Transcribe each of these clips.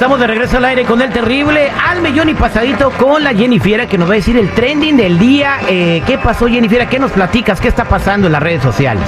Estamos de regreso al aire con el terrible al millón y pasadito con la Jennifiera que nos va a decir el trending del día. Eh, ¿Qué pasó Jennifiera? ¿Qué nos platicas? ¿Qué está pasando en las redes sociales?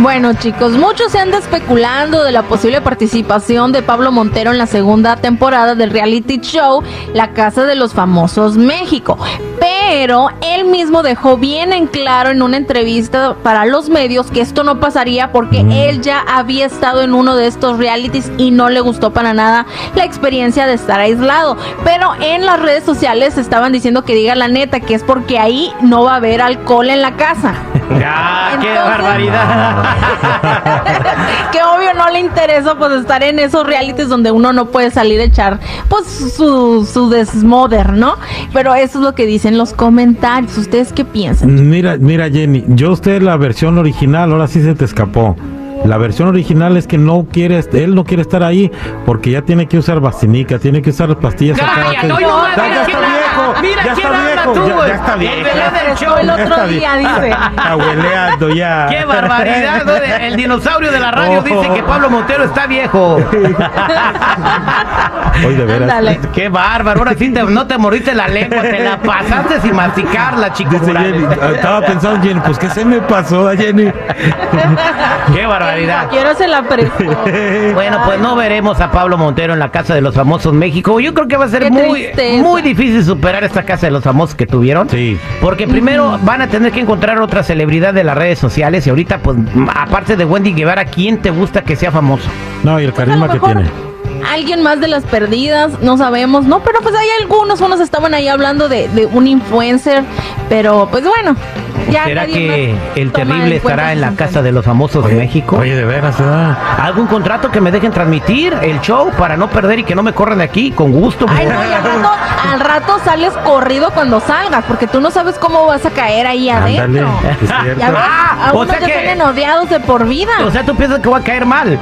Bueno chicos, muchos se anda especulando de la posible participación de Pablo Montero en la segunda temporada del reality show La Casa de los Famosos México. Pero él mismo dejó bien en claro en una entrevista para los medios que esto no pasaría porque él ya había estado en uno de estos realities y no le gustó para nada la experiencia de estar aislado. Pero en las redes sociales estaban diciendo que diga la neta, que es porque ahí no va a haber alcohol en la casa. ¡Ya! ¡Qué Entonces- barbaridad! que obvio no le interesa pues estar en esos realities donde uno no puede salir a echar pues su, su desmoder, ¿no? Pero eso es lo que dicen los comentarios. ¿Ustedes qué piensan? Mira, mira Jenny, yo usted la versión original, ahora sí se te escapó. La versión original es que no quiere, él no quiere estar ahí porque ya tiene que usar vacinica, tiene que usar pastillas ¡Calla! acá. ¡No, no, ya, mira ya quién está viejo, ¡Mira ya está viejo, tú, ya, ya está El viejo. bebé del show. el Ya otro día, dice. Abueleando ya. ¡Qué barbaridad! ¿no? El dinosaurio de la radio Oh. dice que Pablo Montero está viejo. Hoy de veras. Ándale. ¡Qué bárbaro! Ahora sí te- no te moriste la lengua, te la pasaste sin masticarla, chico. Dice Morales. Jenny, estaba pensando Jenny, pues qué se me pasó a Jenny. ¡Qué barbaridad! Quiero se la prestó. Bueno, pues no veremos a Pablo Montero en la Casa de los Famosos México. Yo creo que va a ser Qué muy, tristeza. muy difícil superar esta Casa de los Famosos que tuvieron. Sí. Porque primero van a tener que encontrar otra celebridad de las redes sociales y ahorita, pues, aparte de Wendy Guevara, ¿quién te gusta que sea famoso? No, y el Pues, carisma que tiene. Alguien más de las perdidas, no sabemos, no, pero pues hay algunos, unos estaban ahí hablando de, de un influencer, pero pues bueno, ya ¿Será que el terrible estará en la. Casa de los Famosos de México? Oye, de veras. ¿Algún contrato que me dejen transmitir el show para no perder y que no me corran de aquí? Con gusto. Ay, no, y al rato, al rato sales corrido cuando salgas, porque tú no sabes cómo vas a caer ahí Ándale, adentro. cierto. Ya ves, Ah, a o sea que- odiados de por vida. O sea, tú piensas que voy a caer mal.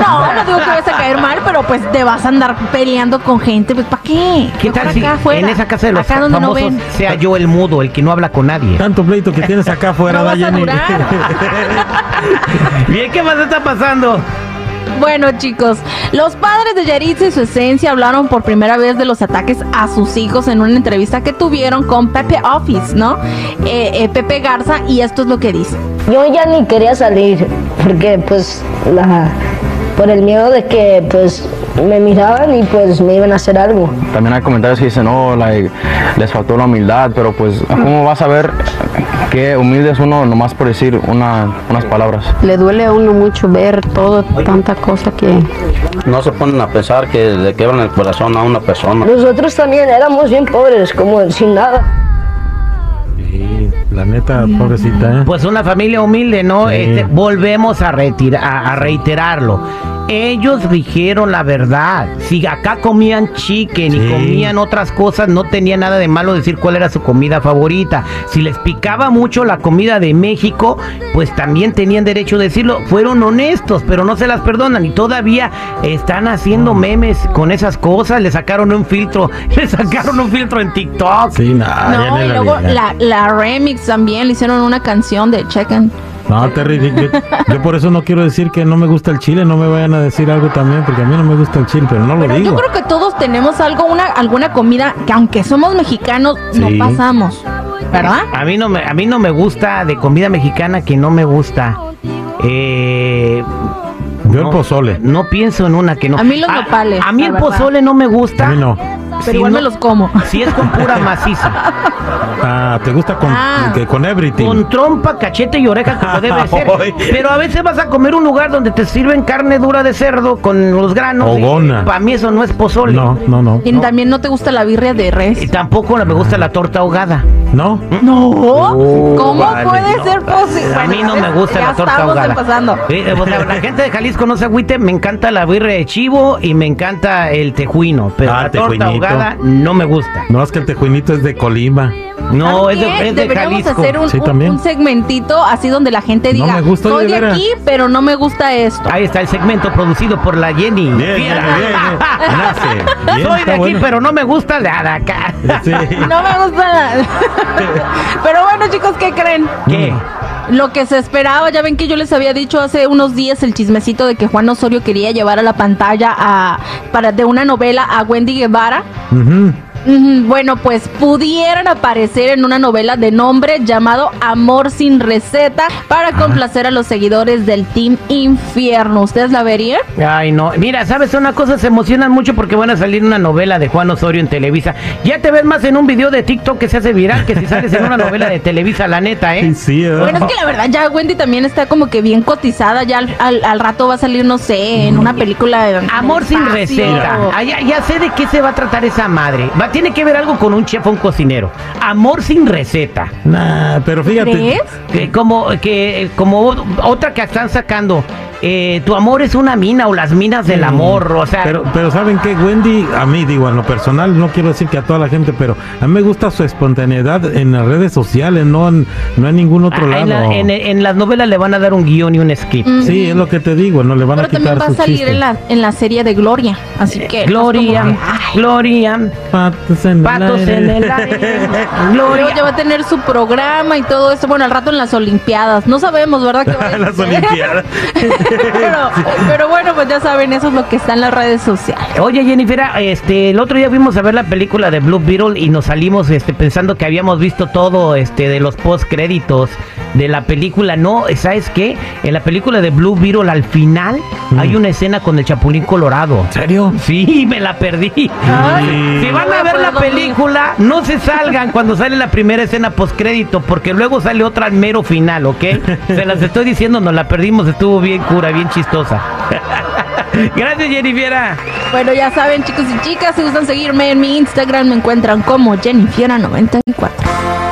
no, no digo que vas a caer mal, pero pues te vas a andar peleando con gente, pues ¿para qué? ¿Qué Mejor tal si acá afuera, en esa casa de los acá donde no famosos ven. sea yo el mudo, el que no habla con nadie? Tanto pleito que tienes acá afuera, No ¿da, vas a Jenny? durar. Bien, ¿qué más está pasando? Bueno, chicos, los padres de Yaritza y su esencia hablaron por primera vez de los ataques a sus hijos en una entrevista que tuvieron con Pepe Office, ¿no? Eh, eh, Pepe Garza, y esto es lo que dice. Yo ya ni quería salir porque pues la por el miedo de que pues me miraban y pues me iban a hacer algo. También hay comentarios que dicen, no, like, les faltó la humildad, pero pues, ¿cómo vas a ver qué humilde es uno nomás por decir una- unas palabras? Le duele a uno mucho ver todo, tanta cosa que... no se ponen a pensar que le quebran el corazón a una persona. Nosotros también éramos bien pobres, como sin nada. La neta, pobrecita, ¿eh? Pues una familia humilde, ¿no? Sí. Este, volvemos a, retira- a, a reiterarlo. Ellos dijeron la verdad. Si acá comían chicken y comían otras cosas, no tenía nada de malo decir cuál era su comida favorita. Si les picaba mucho la comida de México, pues también tenían derecho a decirlo. Fueron honestos, pero no se las perdonan y todavía están haciendo memes con esas cosas. Le sacaron un filtro, le sacaron un filtro en TikTok. Sí, nada, ya no, y la luego la, la remix también, le hicieron una canción de Checken. No, Terry, yo, yo por eso no quiero decir que no me gusta el chile, no me vayan a decir algo también, porque a mí no me gusta el chile, pero no lo Pero digo. yo creo que todos tenemos algo, una, alguna comida que aunque somos mexicanos, Sí. no pasamos. ¿Verdad? A mí no me, a mí no me gusta de comida mexicana que no me gusta. Eh, Yo el pozole. No pienso en una que no. A mí los nopales, A mí el verdad. pozole no me gusta. A mí no. Pero Si igual no- me los como. Si es con pura maciza. Ah, ¿te gusta con, Ah. que- con everything? Con trompa, cachete y oreja como debe ser. Pero a veces vas a comer un lugar donde te sirven carne dura de cerdo con los granos. Ogona. Para mí eso no es pozole. No, no, no. Y también no te gusta la birria de Y res. tampoco me gusta la torta ahogada. ¿No? No. Oh, ¿Cómo vale, puede no. ser posible? A mí no me gusta ya la torta estamos ahogada. empezando. Eh, o sea, la gente de Jalisco no se agüite, me encanta la birria de chivo y me encanta el tejuino, pero Ah, la torta tejuinito. ahogada no me gusta. No, es que el tejuinito es de Colima. No, es ¿Saben de, es de Deberíamos Jalisco. hacer un, Sí, un- también. un segmentito así donde la gente No diga, me gusta, soy oye, de de veras". aquí, pero no me gusta esto. Ahí está el segmento producido por la Jenny. Bien, bien, Fiera. bien, bien. Nace. Bien, Soy de aquí, bueno. pero no me gusta la de acá. Sí. No me gusta la... pero bueno, chicos, ¿qué creen? ¿Qué? Lo que se esperaba, ya ven que yo les había dicho hace unos días el chismecito de que Juan Osorio quería llevar a la pantalla a, para, de una novela a Wendy Guevara. Ujú. Bueno, pues pudieran aparecer en una novela de nombre llamado Amor sin receta para complacer a los seguidores del Team Infierno. ¿Ustedes la verían? Ay, no. Mira, ¿sabes una cosa? Se emocionan mucho porque van a salir una novela de Juan Osorio en Televisa. Ya te ves más en un video de TikTok que se hace viral que si sales en una novela de Televisa, la neta, ¿eh? Sí, ¿eh? Bueno, es que la verdad ya Wendy también está como que bien cotizada. Ya al, al- al rato va a salir, no sé, en una película de... Amor sin receta. Ah, ya, ya sé de qué se va a tratar esa madre. Va, tiene que ver algo con un chef o un cocinero. Amor sin receta. Nah, pero fíjate. ¿Crees? Que como que como otra que están sacando. Eh, tu amor es una mina o las minas del amor. O sea, Pero, pero ¿saben qué? Wendy, a mí, digo, en lo personal, no quiero decir que a toda la gente, pero a mí me gusta su espontaneidad en las redes sociales, no en, no en ningún otro ah, en, lado. la- en- en las novelas le van a dar un guion y un script. Mm. Sí, es lo que te digo, no le van Pero a quitar también va a salir en la, en la serie de Gloria. Así que... Gloria, como que, ay, Gloria, Patos en patos el aire. en el aire. Gloria. ya va a tener su programa y todo esto. Bueno, al rato en las Olimpiadas. No sabemos, ¿verdad? Que Las? Olimpiadas. pero, pero bueno, pues ya saben, eso es lo que está en las redes sociales. Oye Jennifer, este, el otro día fuimos a ver la película de Blue Beetle y nos salimos este, pensando que habíamos visto todo este, de los post créditos de la película. No, ¿sabes qué? En la película de Blue Beetle al final Mm. hay una escena con el Chapulín Colorado. ¿En serio? Sí, me la perdí. Ay. Si van a ver la película, no se salgan cuando sale la primera escena post crédito, porque luego sale otra al mero final, ¿ok? Se las estoy diciendo, nos la perdimos, estuvo bien cura, bien chistosa. Gracias, Jennifer. Bueno, ya saben, chicos y chicas, si gustan seguirme en mi Instagram, me encuentran como Jennifiera94.